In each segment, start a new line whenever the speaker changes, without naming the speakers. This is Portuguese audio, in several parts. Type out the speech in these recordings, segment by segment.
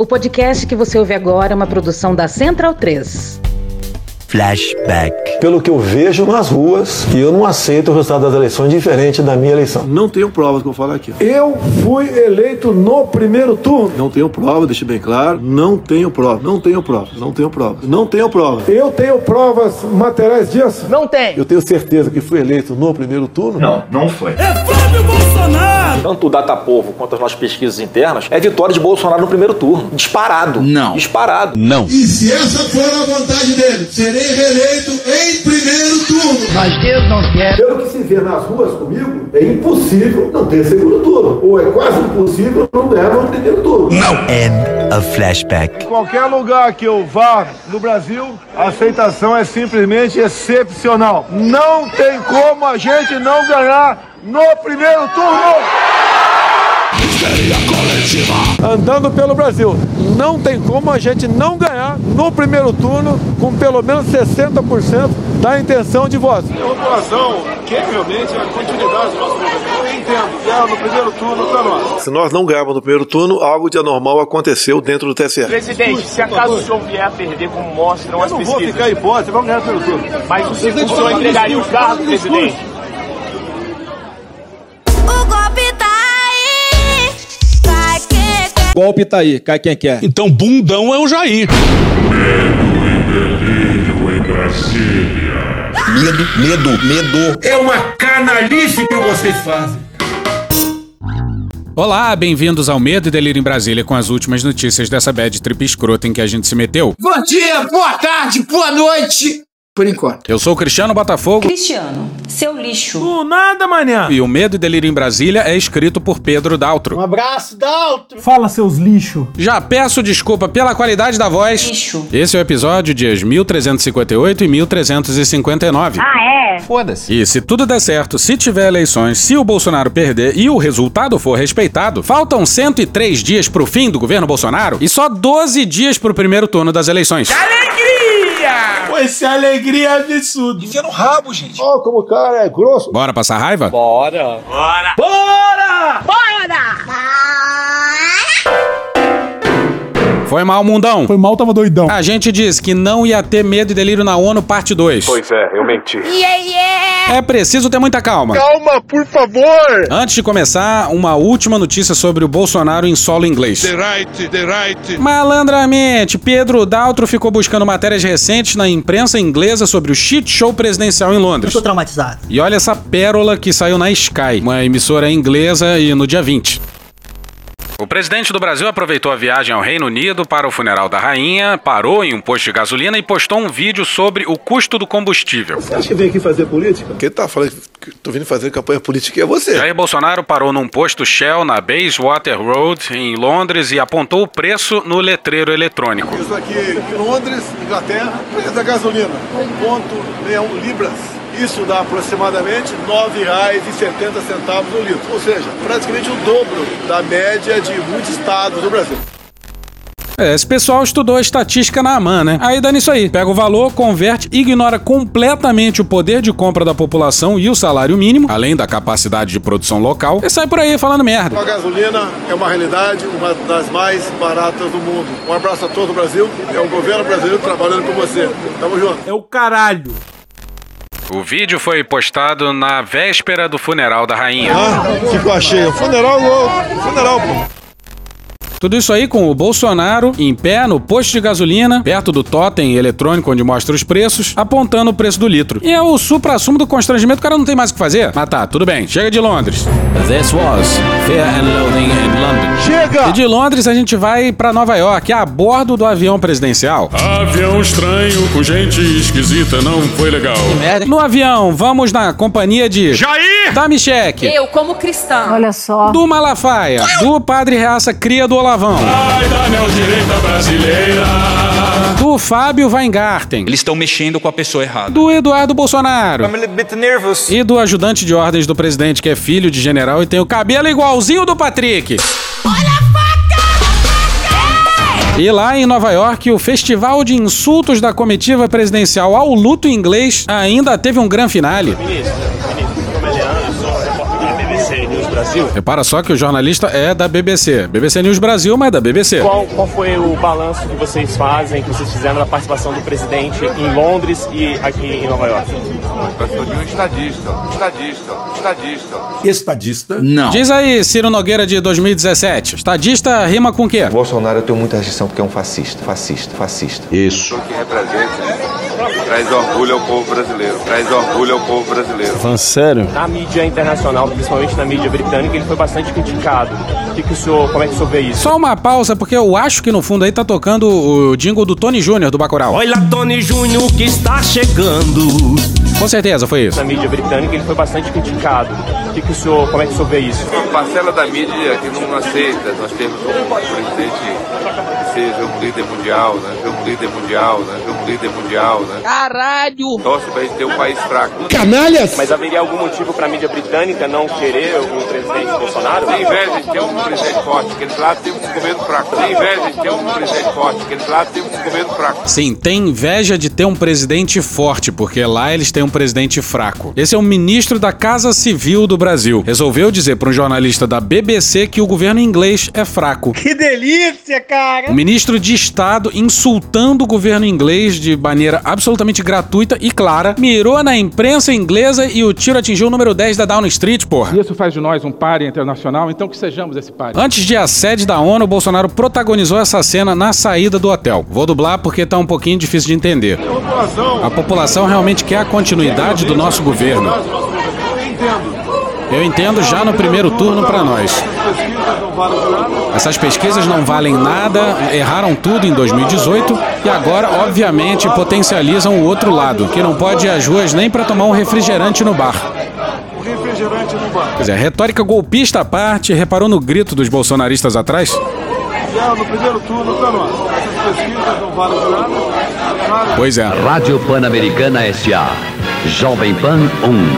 O podcast que você ouve agora é uma produção da Central 3.
Flashback.
Pelo que eu vejo nas ruas, que eu não aceito o resultado das eleições diferente da minha eleição.
Não tenho provas que eu falo aqui.
Eu fui eleito no primeiro turno.
Não tenho prova, deixe bem claro. Não tenho prova. Não tenho prova. Não tenho prova. Não tenho prova.
Eu tenho provas materiais disso?
Não tem.
Eu tenho certeza que fui eleito no primeiro turno?
Não, não foi.
É Flávio Bolsonaro!
Tanto o Datapovo quanto as nossas pesquisas internas é vitória de Bolsonaro no primeiro turno. Disparado.
Não.
Disparado.
Não.
E se essa for a vontade dele, serei reeleito em primeiro turno.
Mas Deus não quer.
Pelo que se vê nas ruas comigo, é impossível não ter segundo turno. Ou é quase impossível não ganhar no primeiro turno.
End of flashback.
Qualquer lugar que eu vá no Brasil, a aceitação é simplesmente excepcional. Não tem como a gente não ganhar no primeiro turno. Andando pelo Brasil, não tem como a gente não ganhar no primeiro turno com pelo menos 60% da intenção de voto. A população quer realmente a continuidade do nosso governo. Eu entendo, ganhar no primeiro turno para nós. Se nós não ganharmos no primeiro turno, algo de anormal aconteceu dentro do TSE.
Presidente, se acaso o senhor vier a perder como mostram as
Eu não vou
pesquisas,
ficar em hipótese, vamos ganhar no primeiro turno.
mas o senhor, o senhor entregaria o cargo, presidente?
Golpe tá aí,
cai quem quer.
Então, bundão é o Jair.
Medo, medo, medo.
É uma canalice que vocês fazem.
Olá, bem-vindos ao Medo e Delírio em Brasília com as últimas notícias dessa bad trip escrota em que a gente se meteu.
Bom dia, boa tarde, boa noite. Por enquanto.
Eu sou o Cristiano Botafogo
Cristiano, seu lixo.
Do nada, manhã.
e o Medo e Delírio em Brasília é escrito por Pedro Daltro.
abraço, Daltro.
Fala, seus lixo.
Já peço desculpa pela qualidade da voz.
Lixo.
Esse é o episódio dias 1358 e 1359.
Ah, é?
Foda-se. E se tudo der certo, se tiver eleições, se o Bolsonaro perder e o resultado for respeitado, faltam 103 dias pro fim do governo Bolsonaro e só 12 dias pro primeiro turno das eleições.
Alegria! Pô, esse alegria é absurdo.
Enfia no rabo, gente.
Ó, como o cara é grosso.
Bora passar raiva?
Bora!
Foi mal, mundão.
Foi mal, tava doidão.
A gente disse que não ia ter medo e delírio na ONU, parte 2.
Pois é, eu menti.
Yeah, yeah.
É preciso ter muita calma.
Calma, por favor!
Antes de começar, uma última notícia sobre o Bolsonaro em solo inglês.
The right, the right.
Malandramente, Pedro Daltro ficou buscando matérias recentes na imprensa inglesa sobre o shit show presidencial em Londres.
Tô traumatizado.
E olha essa pérola que saiu na Sky, uma emissora inglesa, e no dia 20. O presidente do Brasil aproveitou a viagem ao Reino Unido para o funeral da rainha, parou em um posto de gasolina e postou um vídeo sobre o custo do combustível.
Você acha que vem aqui fazer política? Quem tá falando que tô vindo fazer campanha política é você.
Jair Bolsonaro parou num posto Shell na Bayswater Road, em Londres, e apontou o preço no letreiro eletrônico.
Isso aqui em Londres, Inglaterra, preço da gasolina, 1,61 libras. Isso dá aproximadamente R$ 9,70 o litro. Ou seja, praticamente o dobro da média de muitos estados do Brasil.
É, esse pessoal estudou a estatística na AMAN, né? Aí dá nisso aí. Pega o valor, converte, ignora completamente o poder de compra da população e o salário mínimo, além da capacidade de produção local, e sai por aí falando merda.
A gasolina é uma realidade, uma das mais baratas do mundo. Um abraço a todo o Brasil. É o governo brasileiro trabalhando com você. Tamo junto.
É o caralho.
O vídeo foi postado na véspera do funeral da rainha.
Ah, ficou cheio. Funeral, funeral, pô.
Tudo isso aí com o Bolsonaro em pé no posto de gasolina, perto do totem eletrônico onde mostra os preços, apontando o preço do litro. E é o supra-sumo do constrangimento, o cara não tem mais o que fazer. Mas tá, tudo bem, chega de Londres. This was Fear and Loathing in London.
Chega!
E de Londres a gente vai pra Nova York, a bordo do avião presidencial.
Avião estranho com gente esquisita não foi legal.
No avião, vamos na companhia de
Jair!
da Micheque,
Eu, como cristã.
Olha só.
do Malafaia, do Padre Reaça Cria do Olavão,
Ai da neodireita brasileira.
do Fábio Weingarten,
Eles estão mexendo com a pessoa errada.
do Eduardo Bolsonaro e do ajudante de ordens do presidente, que é filho de general e tem o cabelo igualzinho do Patrick. E lá em Nova York, o festival de insultos da comitiva presidencial ao luto inglês ainda teve um grande finale.
Ministro, Brasil?
Repara só que o jornalista é da BBC. BBC News Brasil, mas é da BBC.
Qual, qual foi o balanço que vocês fazem, que vocês fizeram da participação do presidente em Londres e aqui em Nova York?
Eu sou de um estadista, estadista, estadista.
Estadista? Não. Diz aí, Ciro Nogueira de 2017. Estadista rima com o quê?
Bolsonaro eu tenho muita restrição porque é um fascista, fascista, fascista.
Isso. que representa traz orgulho ao povo brasileiro, traz orgulho ao povo brasileiro.
Falando sério?
Na mídia internacional, principalmente na mídia britânica, ele foi bastante criticado. O que, que o senhor, como é que o senhor vê isso?
Só uma pausa, porque eu acho que no fundo aí tá tocando o jingle do Tony Júnior, do Bacurau.
Olha Tony Júnior que está chegando.
Com certeza, foi isso.
Na mídia britânica, ele foi bastante criticado. O que, que o senhor, como é que o senhor vê isso?
Uma parcela da mídia que não aceita, nós temos um presidente que seja um líder mundial, né? Um líder mundial, né? Um líder mundial, né?
Caralho!
Torce pra gente ter um país fraco.
Canalhas! Mas haveria algum motivo pra mídia britânica não querer o presidente Bolsonaro?
Tem inveja de ter um presidente forte, que eles lá têm um governo fraco. Tem inveja de ter um presidente forte, que eles lá têm um governo fraco.
Sim, tem inveja de ter um presidente forte, porque lá eles têm um presidente fraco. Esse é o ministro da Casa Civil do Brasil. Resolveu dizer para um jornalista da BBC que o governo inglês é fraco.
Que delícia, cara!
O ministro de Estado, insultando o governo inglês de maneira absolutamente gratuita e clara, mirou na imprensa inglesa e o tiro atingiu o número 10 da Downing Street, porra.
Isso faz de nós um páreo internacional, então que sejamos esse páreo.
Antes de a sede da ONU, o Bolsonaro protagonizou essa cena na saída do hotel. Vou dublar porque tá um pouquinho difícil de entender. A população realmente quer a continuidade do nosso governo. Eu entendo já no primeiro turno para nós. Essas pesquisas não valem nada, erraram tudo em 2018 e agora, obviamente, potencializam o outro lado, que não pode ir às ruas nem para tomar um refrigerante no bar. Quer dizer, retórica golpista à parte, reparou no grito dos bolsonaristas atrás?
No primeiro turno para nós. Essas pesquisas não valem nada.
Pois é.
Rádio Pan-Americana S.A. Jovem Pan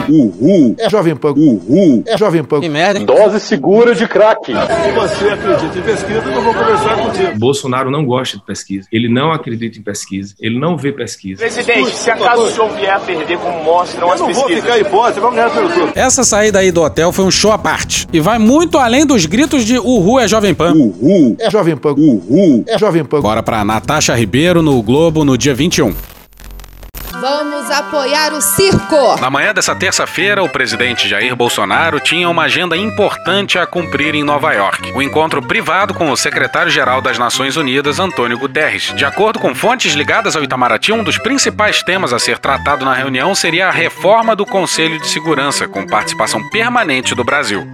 1.
Uhul. É Jovem Pan. Uhul. É Jovem Pan.
Que merda, hein?
Dose segura de crack.
Se você acredita em pesquisa, eu não vou conversar contigo.
Bolsonaro não gosta de pesquisa. Ele não acredita em pesquisa. Ele não vê pesquisa.
Presidente, se acaso o senhor vier a perder como mostram
Eu
as
não vou
pesquisas...
ficar hipótese, vamos ganhar pelo turno.
Essa saída aí do hotel foi um show à parte. E vai muito além dos gritos de Uhul é Jovem Pan.
Uhul. É Jovem Pan. Uhul. É Jovem Pan.
Bora pra Natasha Ribeiro no Globo no dia 21.
Vamos apoiar o circo!
Na manhã dessa terça-feira, o presidente Jair Bolsonaro tinha uma agenda importante a cumprir em Nova York. O encontro privado com o secretário-geral das Nações Unidas, Antônio Guterres. De acordo com fontes ligadas ao Itamaraty, um dos principais temas a ser tratado na reunião seria a reforma do Conselho de Segurança, com participação permanente do Brasil.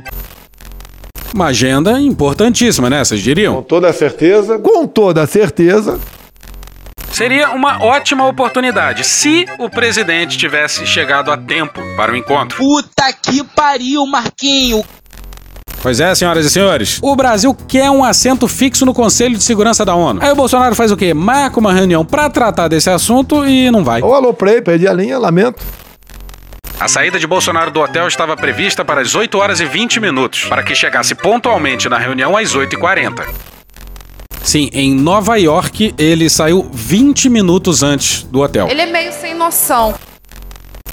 Uma agenda importantíssima, né? Vocês diriam?
Com toda certeza. Com toda certeza.
Seria uma ótima oportunidade se o presidente tivesse chegado a tempo para o encontro.
Puta que pariu, Marquinho!
Pois é, senhoras e senhores. O Brasil quer um assento fixo no Conselho de Segurança da ONU. Aí o Bolsonaro faz o quê? Marca uma reunião para tratar desse assunto e não vai.
Ô, alô, play, perdi a linha, lamento.
A saída de Bolsonaro do hotel estava prevista para as 8 horas e 20 minutos, para que chegasse pontualmente na reunião às 8h40. Sim, em Nova York, ele saiu 20 minutos antes do hotel.
Ele é meio sem noção.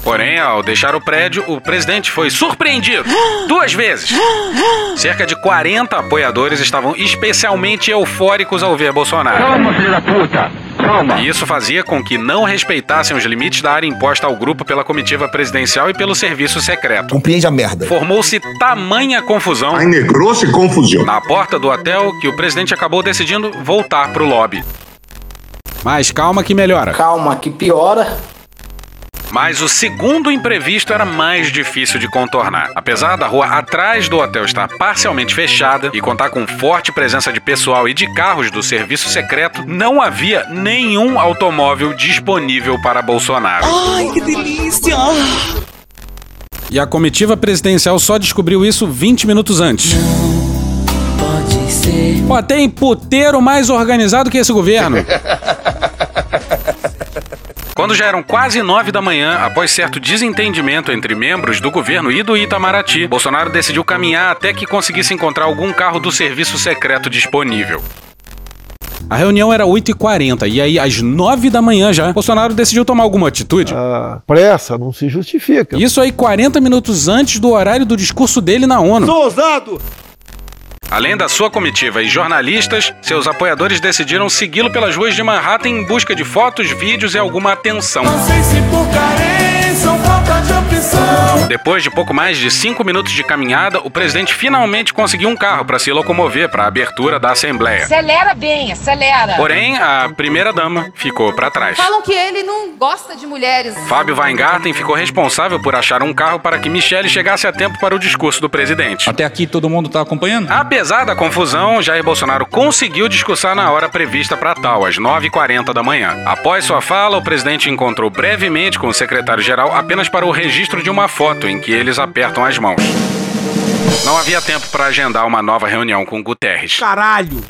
Porém, ao deixar o prédio, o presidente foi surpreendido duas vezes. Cerca de 40 apoiadores estavam especialmente eufóricos ao ver Bolsonaro.
Calma, filho da puta! Calma!
E isso fazia com que não respeitassem os limites da área imposta ao grupo pela comitiva presidencial e pelo serviço secreto.
Compreende a merda.
Formou-se tamanha confusão
Ai, negrou-se confusão.
na porta do hotel que o presidente acabou decidindo voltar pro lobby. Mas calma que melhora.
Calma, que piora.
Mas o segundo imprevisto era mais difícil de contornar. Apesar da rua atrás do hotel estar parcialmente fechada e contar com forte presença de pessoal e de carros do serviço secreto, não havia nenhum automóvel disponível para Bolsonaro.
Ai, que delícia!
E a comitiva presidencial só descobriu isso 20 minutos antes.
Pode ser.
Pô, tem puteiro mais organizado que esse governo. Quando já eram quase nove da manhã, após certo desentendimento entre membros do governo e do Itamaraty, Bolsonaro decidiu caminhar até que conseguisse encontrar algum carro do serviço secreto disponível. A reunião era 8h40 e aí, às 9 da manhã já, Bolsonaro decidiu tomar alguma atitude.
A pressa não se justifica.
Isso aí 40 minutos antes do horário do discurso dele na ONU.
Sou ousado!
Além da sua comitiva e jornalistas, seus apoiadores decidiram segui-lo pelas ruas de Manhattan em busca de fotos, vídeos e alguma atenção. Depois de pouco mais de cinco minutos de caminhada, o presidente finalmente conseguiu um carro para se locomover para a abertura da Assembleia.
Acelera bem, acelera.
Porém, a primeira-dama ficou para trás.
Falam que ele não gosta de mulheres.
Fábio Weingarten ficou responsável por achar um carro para que Michele chegasse a tempo para o discurso do presidente.
Até aqui todo mundo tá acompanhando?
Apesar da confusão, Jair Bolsonaro conseguiu discursar na hora prevista para tal, às 9h40 da manhã. Após sua fala, o presidente encontrou brevemente com o secretário-geral apenas para o registro de uma foto em que eles apertam as mãos. Não havia tempo para agendar uma nova reunião com Guterres.
Caralho!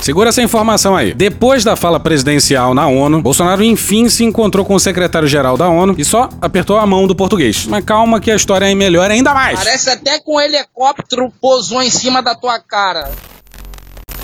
Segura essa informação aí. Depois da fala presidencial na ONU, Bolsonaro enfim se encontrou com o secretário-geral da ONU e só apertou a mão do português. Mas calma que a história é melhor ainda mais.
Parece até que um helicóptero pousou em cima da tua cara.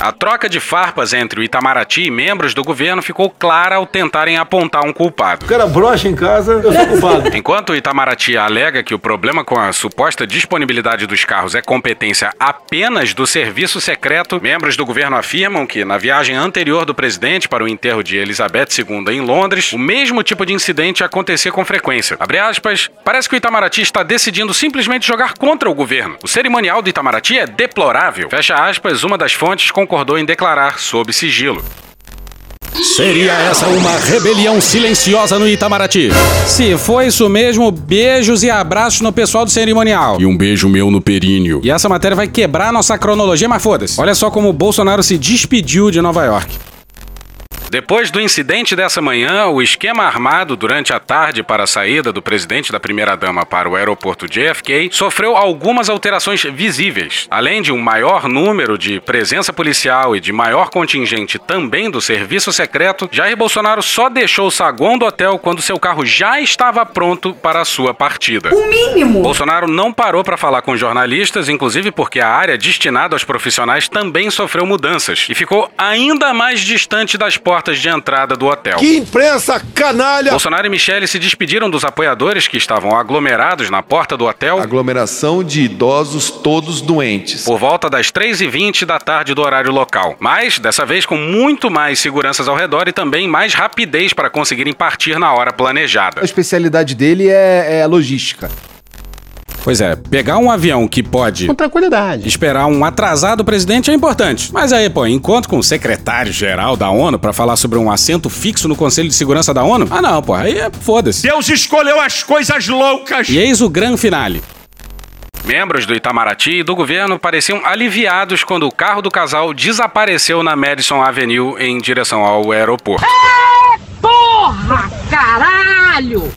A troca de farpas entre o Itamaraty e membros do governo ficou clara ao tentarem apontar um culpado.
O cara brocha em casa, eu sou culpado.
Enquanto o Itamaraty alega que o problema com a suposta disponibilidade dos carros é competência apenas do serviço secreto, membros do governo afirmam que, na viagem anterior do presidente para o enterro de Elizabeth II em Londres, o mesmo tipo de incidente acontecia com frequência. Abre aspas, parece que o Itamaraty está decidindo simplesmente jogar contra o governo. O cerimonial do Itamaraty é deplorável. Fecha aspas, uma das fontes concordou em declarar sob sigilo. Seria essa uma rebelião silenciosa no Itamaraty? Se foi isso mesmo, beijos e abraços no pessoal do cerimonial.
E um beijo meu no períneo.
E essa matéria vai quebrar nossa cronologia, mas foda-se. Olha só como o Bolsonaro se despediu de Nova York. Depois do incidente dessa manhã, o esquema armado durante a tarde para a saída do presidente da primeira-dama para o aeroporto JFK sofreu algumas alterações visíveis. Além de um maior número de presença policial e de maior contingente também do serviço secreto, Jair Bolsonaro só deixou o saguão do hotel quando seu carro já estava pronto para a sua partida.
O mínimo.
Bolsonaro não parou para falar com jornalistas, inclusive porque a área destinada aos profissionais também sofreu mudanças e ficou ainda mais distante das portas de entrada do hotel.
Que imprensa canalha!
Bolsonaro e Michele se despediram dos apoiadores que estavam aglomerados na porta do hotel
Aglomeração de idosos todos doentes.
por volta das 3h20 da tarde do horário local. Mas, dessa vez, com muito mais seguranças ao redor e também mais rapidez para conseguirem partir na hora planejada.
A especialidade dele é, é a logística.
Pois é, pegar um avião que pode
Com tranquilidade.
esperar um atrasado presidente é importante. Mas aí, pô, encontro com o secretário-geral da ONU pra falar sobre um assento fixo no Conselho de Segurança da ONU? Ah, não, pô, aí é foda-se.
Deus escolheu as coisas loucas.
E eis o grande finale. Membros do Itamaraty e do governo pareciam aliviados quando o carro do casal desapareceu na Madison Avenue em direção ao aeroporto.
Porra, caralho!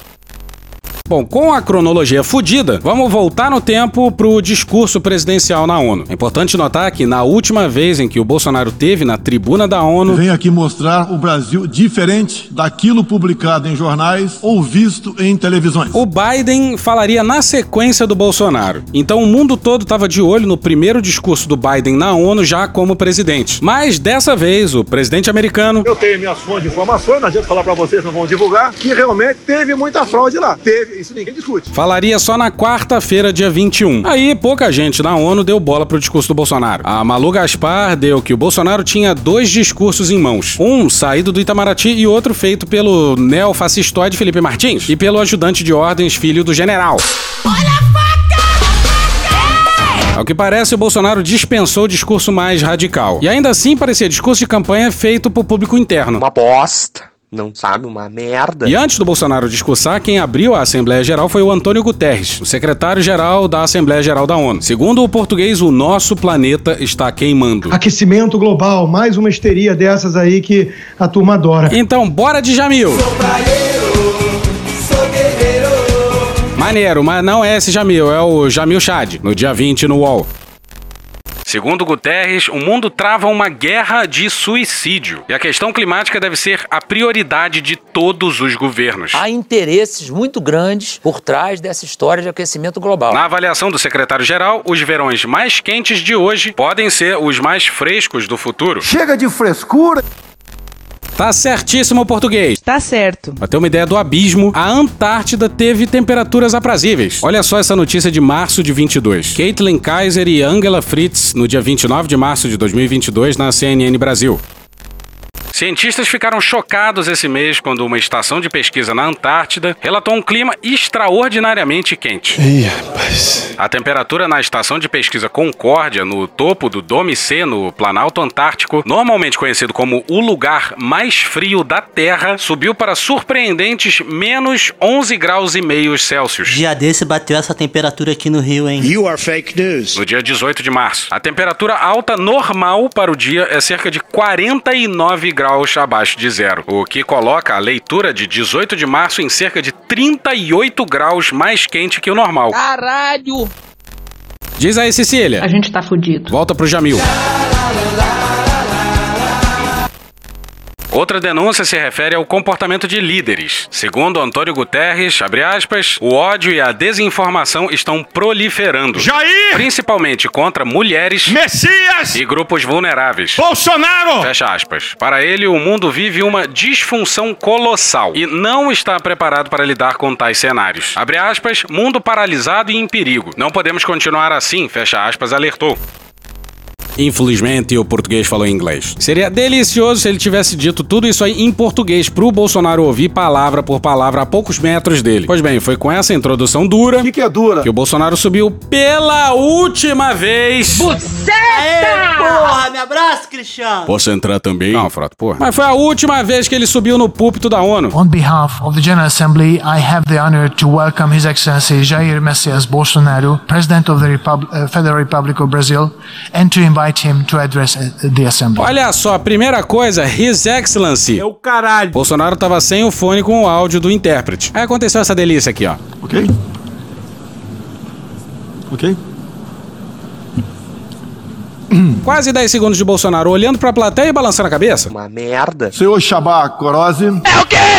Bom, com a cronologia fodida, vamos voltar no tempo pro discurso presidencial na ONU. É importante notar que na última vez em que o Bolsonaro teve na tribuna da ONU,
Venho aqui mostrar o Brasil diferente daquilo publicado em jornais ou visto em televisões.
o Biden falaria na sequência do Bolsonaro. Então o mundo todo estava de olho no primeiro discurso do Biden na ONU já como presidente. Mas dessa vez, o presidente americano
Eu tenho minhas fontes de informações, não adianta falar pra vocês, não vão divulgar, que realmente teve muita fraude lá. Teve, isso ninguém discute.
falaria só na quarta-feira, dia 21. Aí pouca gente na ONU deu bola pro discurso do Bolsonaro. A Malu Gaspar deu que o Bolsonaro tinha dois discursos em mãos. Um saído do Itamaraty e outro feito pelo neofascistoide Felipe Martins e pelo ajudante de ordens, filho do general. Ao que parece, o Bolsonaro dispensou o discurso mais radical. E ainda assim parecia discurso de campanha feito pro público interno.
Uma bosta. Não sabe? Uma merda.
E antes do Bolsonaro discursar, quem abriu a Assembleia Geral foi o Antônio Guterres, o secretário-geral da Assembleia Geral da ONU. Segundo o português, o nosso planeta está queimando.
Aquecimento global, mais uma histeria dessas aí que a turma adora.
Então, bora de Jamil! Maneiro, mas não é esse Jamil, é o Jamil Chad, no dia 20 no UOL. Segundo Guterres, o mundo trava uma guerra de suicídio. E a questão climática deve ser a prioridade de todos os governos.
Há interesses muito grandes por trás dessa história de aquecimento global.
Na avaliação do secretário-geral, os verões mais quentes de hoje podem ser os mais frescos do futuro.
Chega de frescura.
Tá certíssimo o português.
Tá certo.
Pra ter uma ideia do abismo, a Antártida teve temperaturas aprazíveis. Olha só essa notícia de março de 22. Caitlin Kaiser e Angela Fritz, no dia 29 de março de 2022, na CNN Brasil. Cientistas ficaram chocados esse mês quando uma estação de pesquisa na Antártida relatou um clima extraordinariamente quente.
Ih, rapaz.
A temperatura na estação de pesquisa Concórdia, no topo do Dome C, no Planalto Antártico, normalmente conhecido como o lugar mais frio da Terra, subiu para surpreendentes menos 11 graus e meio Celsius.
Dia desse bateu essa temperatura aqui no Rio, hein?
You are fake news.
No dia 18 de março. A temperatura alta normal para o dia é cerca de 49 graus abaixo de zero, o que coloca a leitura de 18 de março em cerca de 38 graus mais quente que o normal.
Caralho!
Diz aí, Cecília.
A gente tá fudido.
Volta pro Jamil. Outra denúncia se refere ao comportamento de líderes. Segundo Antônio Guterres, abre aspas, o ódio e a desinformação estão proliferando.
Jair!
Principalmente contra mulheres
Messias!
e grupos vulneráveis.
Bolsonaro!
Fecha aspas. Para ele, o mundo vive uma disfunção colossal e não está preparado para lidar com tais cenários. Abre aspas, mundo paralisado e em perigo. Não podemos continuar assim, fecha aspas, alertou. Infelizmente, o português falou inglês. Seria delicioso se ele tivesse dito tudo isso aí em português pro Bolsonaro ouvir palavra por palavra a poucos metros dele. Pois bem, foi com essa introdução dura
O que, que é dura?
que o Bolsonaro subiu pela última vez.
Aê, porra, me abraça, Cristiano.
Posso entrar também?
Não, Frota, porra. Mas foi a última vez que ele subiu no púlpito da ONU.
On behalf of the General Assembly, I have the honor to welcome His Excellency Jair Messias Bolsonaro, President of the Repub- uh, Federal Republic of Brazil, and to invite him to address uh, the Assembly.
Olha só, primeira coisa, His Excellency.
É o caralho.
Bolsonaro tava sem o fone com o áudio do intérprete. Aí aconteceu essa delícia aqui, ó.
Ok? Ok?
Quase 10 segundos de Bolsonaro olhando pra plateia e balançando a cabeça.
Uma merda.
Senhor Shabá Corose.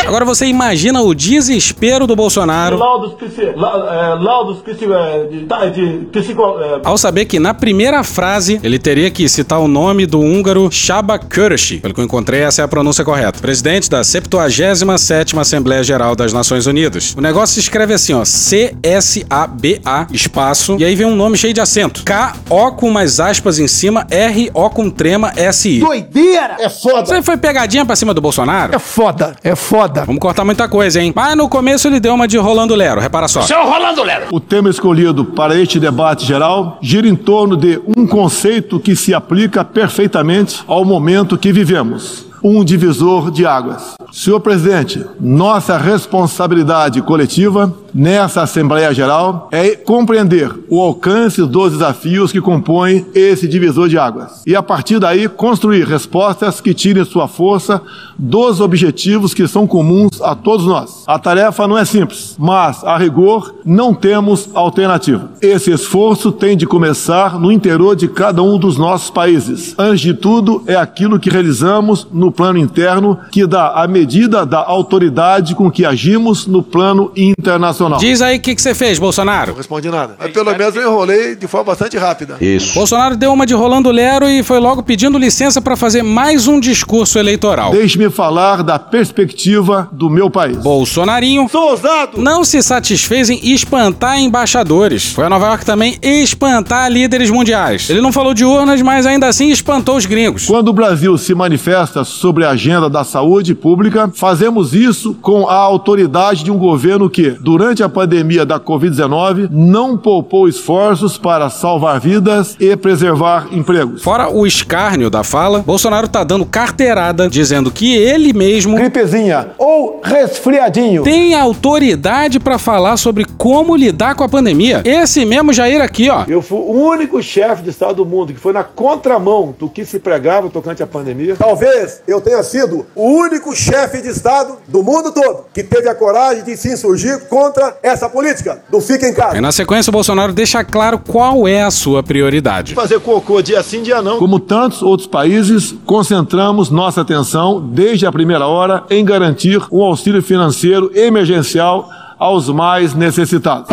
Agora você imagina o desespero do Bolsonaro
Laudos, psi- la- é, laudos psi- é, de, tá, de psico, é,
ao saber que na primeira frase ele teria que citar o nome do húngaro Shaba Kürsi. Pelo que eu encontrei, essa é a pronúncia correta. Presidente da 77ª Assembleia Geral das Nações Unidas. O negócio se escreve assim, ó, C-S-A-B-A, espaço, e aí vem um nome cheio de acento. K-O com mais aspas em cima, R-O com trema, S-I.
Doideira! É foda!
Isso aí foi pegadinha pra cima do Bolsonaro?
É foda, é foda.
Vamos cortar muita coisa, hein? Mas no começo ele deu uma de Rolando Lero, repara só.
Seu Rolando Lero!
O tema escolhido para este debate geral gira em torno de um conceito que se aplica perfeitamente ao momento que vivemos. Um divisor de águas. Senhor presidente, nossa responsabilidade coletiva nessa Assembleia Geral é compreender o alcance dos desafios que compõem esse divisor de águas e, a partir daí, construir respostas que tirem sua força dos objetivos que são comuns a todos nós. A tarefa não é simples, mas, a rigor, não temos alternativa. Esse esforço tem de começar no interior de cada um dos nossos países. Antes de tudo, é aquilo que realizamos no plano interno que dá a medida da autoridade com que agimos no plano internacional.
Diz aí o que que você fez, Bolsonaro.
Não respondi nada. Mas pelo menos eu enrolei de forma bastante rápida.
Isso.
Bolsonaro deu uma de Rolando Lero e foi logo pedindo licença pra fazer mais um discurso eleitoral.
Deixe-me falar da perspectiva do meu país.
Bolsonarinho
Sou ousado!
não se satisfez em espantar embaixadores. Foi a Nova York também espantar líderes mundiais. Ele não falou de urnas, mas ainda assim espantou os gringos.
Quando o Brasil se manifesta sobre a agenda da saúde pública, fazemos isso com a autoridade de um governo que, durante a pandemia da Covid-19, não poupou esforços para salvar vidas e preservar empregos.
Fora o escárnio da fala, Bolsonaro tá dando carteirada dizendo que ele mesmo
Gripezinha ou resfriadinho.
tem autoridade pra falar sobre como lidar com a pandemia. Esse mesmo Jair aqui, ó.
Eu fui o único chefe de Estado do mundo que foi na contramão do que se pregava tocante à pandemia. Talvez eu tenha sido o único chefe de Estado do mundo todo que teve a coragem de se insurgir contra essa política do fica em casa.
Aí na sequência o Bolsonaro deixa claro qual é a sua prioridade.
Fazer cocô dia sim, dia não. Como tantos outros países, concentramos nossa atenção desde a primeira hora em garantir um auxílio financeiro emergencial aos mais necessitados.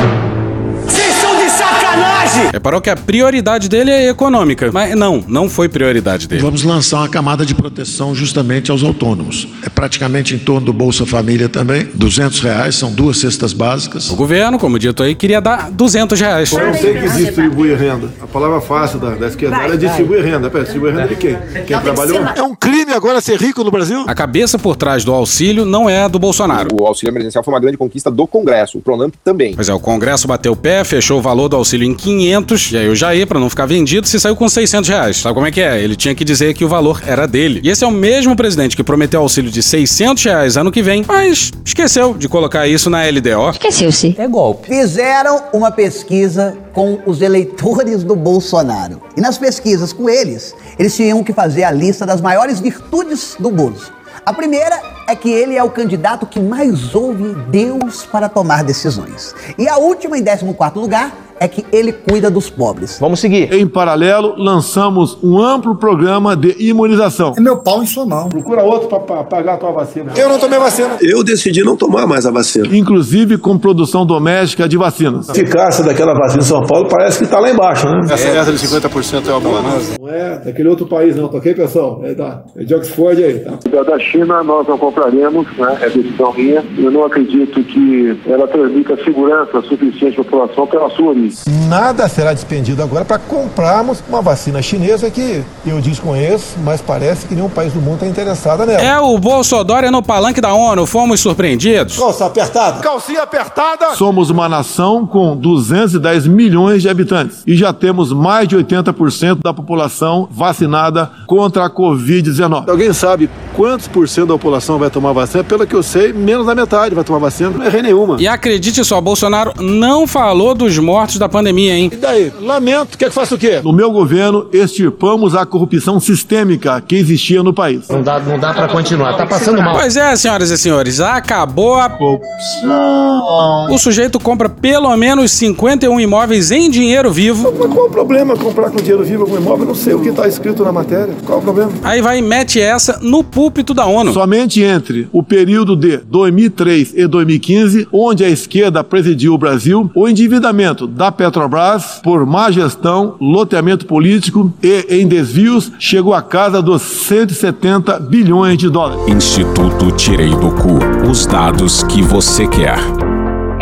Sacanagem!
Reparou que a prioridade dele é econômica. Mas não, não foi prioridade dele.
Vamos lançar uma camada de proteção justamente aos autônomos. É praticamente em torno do Bolsa Família também. 200 reais, são duas cestas básicas.
O governo, como dito aí, queria dar 200 reais.
Eu não sei que distribui renda. A palavra fácil da, da esquerda é distribuir renda. Pera, distribuir renda de quem? Quem trabalhou? É um crime agora ser rico no Brasil?
A cabeça por trás do auxílio não é a do Bolsonaro.
O auxílio emergencial foi uma grande conquista do Congresso. O Pronamp também.
Pois é, o Congresso bateu o pé, fechou o valor do auxílio em 500, e aí o Jair, pra não ficar vendido, se saiu com 600 reais. Sabe como é que é? Ele tinha que dizer que o valor era dele. E esse é o mesmo presidente que prometeu auxílio de 600 reais ano que vem, mas esqueceu de colocar isso na LDO.
Esqueceu-se.
É golpe.
Fizeram uma pesquisa com os eleitores do Bolsonaro. E nas pesquisas com eles, eles tinham que fazer a lista das maiores virtudes do Bozo. A primeira é que ele é o candidato que mais ouve Deus para tomar decisões. E a última, em 14 lugar, é que ele cuida dos pobres.
Vamos seguir.
Em paralelo, lançamos um amplo programa de imunização.
É meu pau em sua mão.
Procura outro para pagar a tua vacina.
Eu não tomei vacina.
Eu decidi não tomar mais a vacina.
Inclusive com produção doméstica de vacinas.
A eficácia daquela vacina em São Paulo parece que está lá embaixo, né?
Essa meta de 50% é uma boa, né? Não é daquele outro país, não, tá ok, pessoal? É, da, é de Oxford aí, tá?
Da China nós não compraremos, né? É decisão minha. Eu não acredito que ela transmita segurança suficiente à população pela sua origem.
Nada será despendido agora para comprarmos uma vacina chinesa que eu desconheço, mas parece que nenhum país do mundo está interessado nela.
É o Bolsonaro no palanque da ONU, fomos surpreendidos.
Calça apertada.
Calcinha apertada. Somos uma nação com 210 milhões de habitantes e já temos mais de 80% da população vacinada contra a Covid-19. Alguém sabe quantos por cento da população vai tomar vacina? Pelo que eu sei, menos da metade vai tomar vacina. Não errei nenhuma.
E acredite só, Bolsonaro não falou dos mortos da pandemia, hein?
E daí? Lamento. Quer que faça o quê? No meu governo, extirpamos a corrupção sistêmica que existia no país.
Não dá, não dá para continuar. Tá passando mal.
Pois é, senhoras e senhores, acabou a corrupção. O sujeito compra pelo menos 51 imóveis em dinheiro vivo.
Mas qual o problema comprar com dinheiro vivo algum imóvel? Eu não sei o que está escrito na matéria. Qual o problema?
Aí vai e mete essa no púlpito da ONU.
Somente entre o período de 2003 e 2015, onde a esquerda presidiu o Brasil, o endividamento da Petrobras por má gestão, loteamento político e em desvios chegou à casa dos 170 bilhões de dólares.
Instituto Tirei do Cu. Os dados que você quer.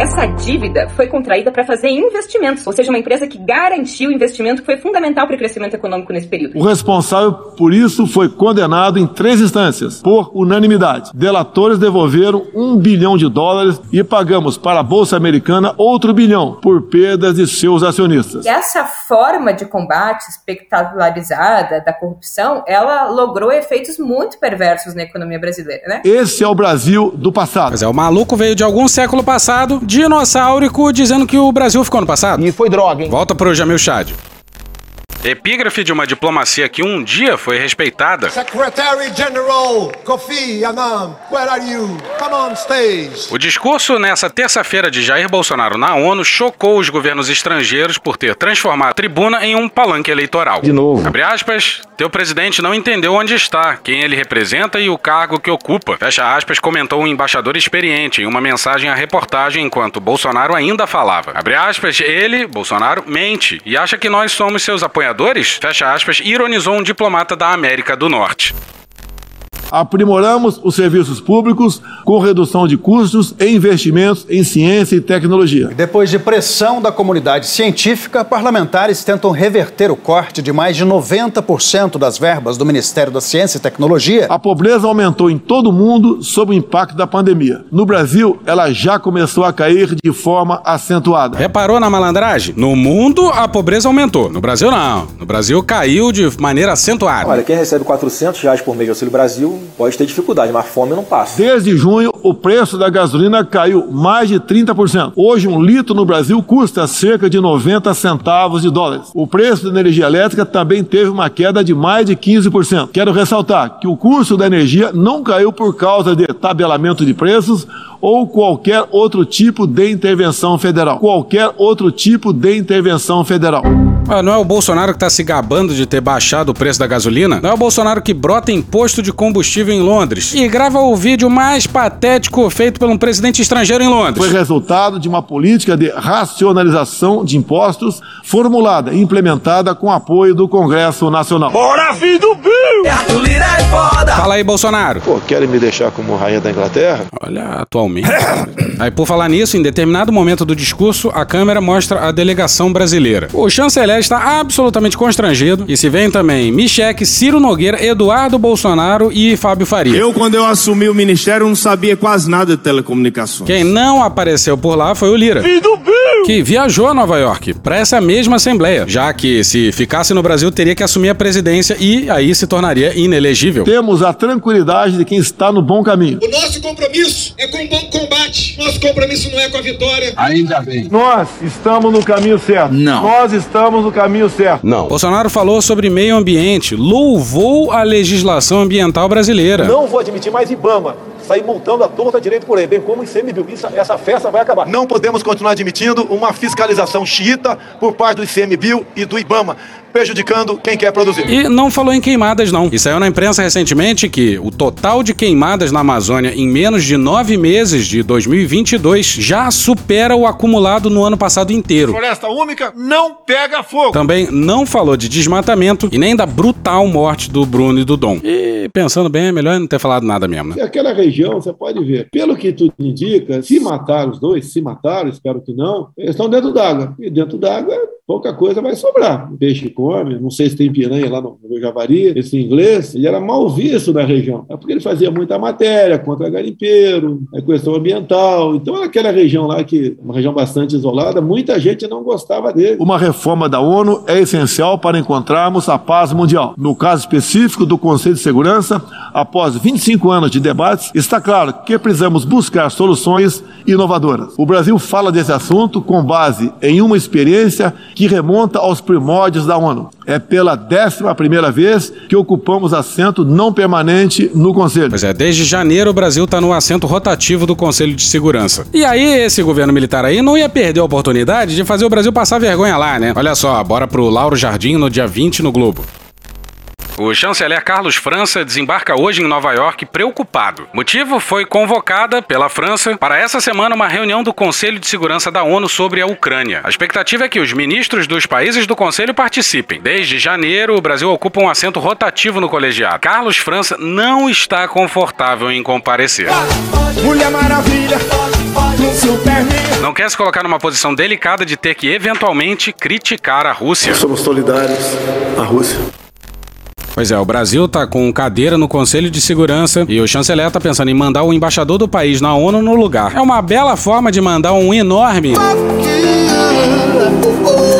Essa dívida foi contraída para fazer investimentos, ou seja, uma empresa que garantiu o investimento que foi fundamental para o crescimento econômico nesse período.
O responsável por isso foi condenado em três instâncias, por unanimidade. Delatores devolveram um bilhão de dólares e pagamos para a Bolsa Americana outro bilhão por perdas de seus acionistas.
E essa forma de combate espectacularizada da corrupção, ela logrou efeitos muito perversos na economia brasileira, né?
Esse é o Brasil do passado.
Mas é, o maluco veio de algum século passado, dinossaurico, dizendo que o Brasil ficou no passado.
E foi droga, hein?
Volta pro Jamil Chad. Epígrafe de uma diplomacia que um dia foi respeitada.
Secretary General Kofi Annan, where are you? Come on stage.
O discurso nessa terça-feira de Jair Bolsonaro na ONU chocou os governos estrangeiros por ter transformado a tribuna em um palanque eleitoral.
De novo.
Abre aspas, teu presidente não entendeu onde está, quem ele representa e o cargo que ocupa. Fecha aspas, comentou um embaixador experiente em uma mensagem à reportagem enquanto Bolsonaro ainda falava. Abre aspas, ele, Bolsonaro, mente e acha que nós somos seus apoiadores fecha aspas, ironizou um diplomata da América do Norte.
Aprimoramos os serviços públicos com redução de custos e investimentos em ciência e tecnologia.
Depois de pressão da comunidade científica, parlamentares tentam reverter o corte de mais de 90% das verbas do Ministério da Ciência e Tecnologia.
A pobreza aumentou em todo o mundo sob o impacto da pandemia. No Brasil, ela já começou a cair de forma acentuada.
Reparou na malandragem? No mundo, a pobreza aumentou. No Brasil, não. No Brasil, caiu de maneira acentuada.
Olha, quem recebe 400 reais por mês de Auxílio Brasil
pode ter dificuldade, mas fome não passa.
Desde junho, o preço da gasolina caiu mais de 30%. Hoje, um litro no Brasil custa cerca de 90 centavos de dólares. O preço da energia elétrica também teve uma queda de mais de 15%. Quero ressaltar que o custo da energia não caiu por causa de tabelamento de preços ou qualquer outro tipo de intervenção federal. Qualquer outro tipo de intervenção federal.
Ah, não é o Bolsonaro que tá se gabando de ter baixado o preço da gasolina? Não é o Bolsonaro que brota imposto de combustível em Londres e grava o vídeo mais patético feito por um presidente estrangeiro em Londres?
Foi resultado de uma política de racionalização de impostos formulada e implementada com apoio do Congresso Nacional.
Bora, filho do Bill!
é foda! Fala aí, Bolsonaro.
Pô, querem me deixar como rainha da Inglaterra?
Olha, atualmente. aí, por falar nisso, em determinado momento do discurso, a câmera mostra a delegação brasileira. O chanceler está absolutamente constrangido e se vem também Michele, Ciro Nogueira, Eduardo Bolsonaro e Fábio Faria.
Eu, quando eu assumi o ministério, não sabia quase nada de telecomunicações.
Quem não apareceu por lá foi o Lira. Que viajou a Nova York para essa mesma assembleia, já que se ficasse no Brasil teria que assumir a presidência e aí se tornaria inelegível.
Temos a tranquilidade de quem está no bom caminho.
O nosso compromisso é com o bom combate. Nosso compromisso não é com a vitória.
Ainda bem.
Nós estamos no caminho certo.
Não.
Nós estamos no caminho certo.
Não.
Bolsonaro falou sobre meio ambiente, louvou a legislação ambiental brasileira.
Não vou admitir mais IBAMA sair montando a torta direito por aí, bem como o ICMBio. Isso, essa festa vai acabar. Não podemos continuar admitindo uma fiscalização xiita por parte do ICMBio e do IBAMA prejudicando quem quer produzir.
E não falou em queimadas, não. E saiu na imprensa recentemente que o total de queimadas na Amazônia em menos de nove meses de 2022 já supera o acumulado no ano passado inteiro.
Floresta úmica não pega fogo.
Também não falou de desmatamento e nem da brutal morte do Bruno e do Dom. E pensando bem, é melhor não ter falado nada mesmo, né?
Aquela região, você pode ver, pelo que tudo indica, se mataram os dois, se mataram, espero que não, eles estão dentro d'água. E dentro d'água, pouca coisa vai sobrar. O peixe come, não sei se tem piranha lá no, no Javari, esse inglês, ele era mal visto na região. É porque ele fazia muita matéria contra garimpeiro, a questão ambiental. Então, naquela região lá, que uma região bastante isolada, muita gente não gostava dele.
Uma reforma da ONU é essencial para encontrarmos a paz mundial. No caso específico do Conselho de Segurança, após 25 anos de debates, está claro que precisamos buscar soluções inovadoras. O Brasil fala desse assunto com base em uma experiência que remonta aos primórdios da ONU. É pela décima primeira vez que ocupamos assento não permanente no Conselho.
Pois é, desde janeiro o Brasil está no assento rotativo do Conselho de Segurança. E aí esse governo militar aí não ia perder a oportunidade de fazer o Brasil passar vergonha lá, né? Olha só, bora pro Lauro Jardim no dia 20 no Globo. O chanceler Carlos França desembarca hoje em Nova York preocupado. Motivo foi convocada pela França para essa semana uma reunião do Conselho de Segurança da ONU sobre a Ucrânia. A expectativa é que os ministros dos países do Conselho participem. Desde janeiro, o Brasil ocupa um assento rotativo no colegiado. Carlos França não está confortável em comparecer.
Mulher Maravilha.
Não quer se colocar numa posição delicada de ter que eventualmente criticar a Rússia.
Somos solidários à Rússia.
Pois é, o Brasil tá com cadeira no Conselho de Segurança e o chanceler tá pensando em mandar o embaixador do país na ONU no lugar. É uma bela forma de mandar um enorme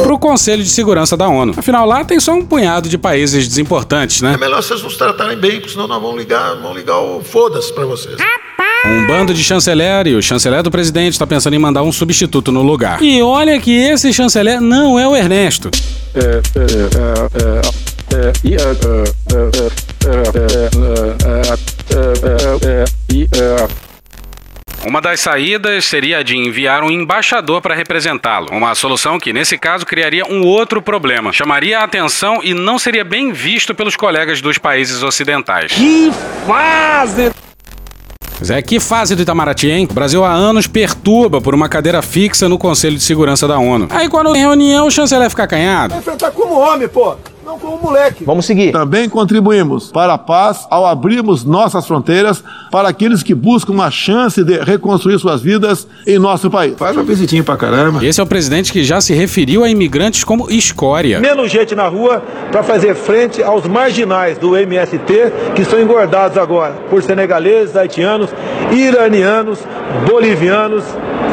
pro Conselho de Segurança da ONU. Afinal, lá tem só um punhado de países desimportantes, né?
É melhor vocês nos tratarem bem, porque senão nós vamos ligar, vamos ligar o foda-se pra vocês.
Um bando de chanceler e o chanceler do presidente está pensando em mandar um substituto no lugar. E olha que esse chanceler não é o Ernesto.
É, é, é,
Uma das saídas seria a de enviar um embaixador para representá-lo. Uma solução que, nesse caso, criaria um outro problema. Chamaria a atenção e não seria bem visto pelos colegas dos países ocidentais.
Que fase!
Pois é, que fase do Itamaraty, hein? O Brasil há anos perturba por uma cadeira fixa no Conselho de Segurança da ONU. Aí quando tem reunião, o chanceler fica acanhado.
Vai enfrentar como homem, pô. Não como moleque.
Vamos seguir.
Também contribuímos para a paz ao abrirmos nossas fronteiras para aqueles que buscam uma chance de reconstruir suas vidas em nosso país.
Faz uma visitinha pra caramba.
Esse é o presidente que já se referiu a imigrantes como escória.
Menos gente na rua para fazer frente aos marginais do MST que são engordados agora por senegaleses, haitianos, iranianos, bolivianos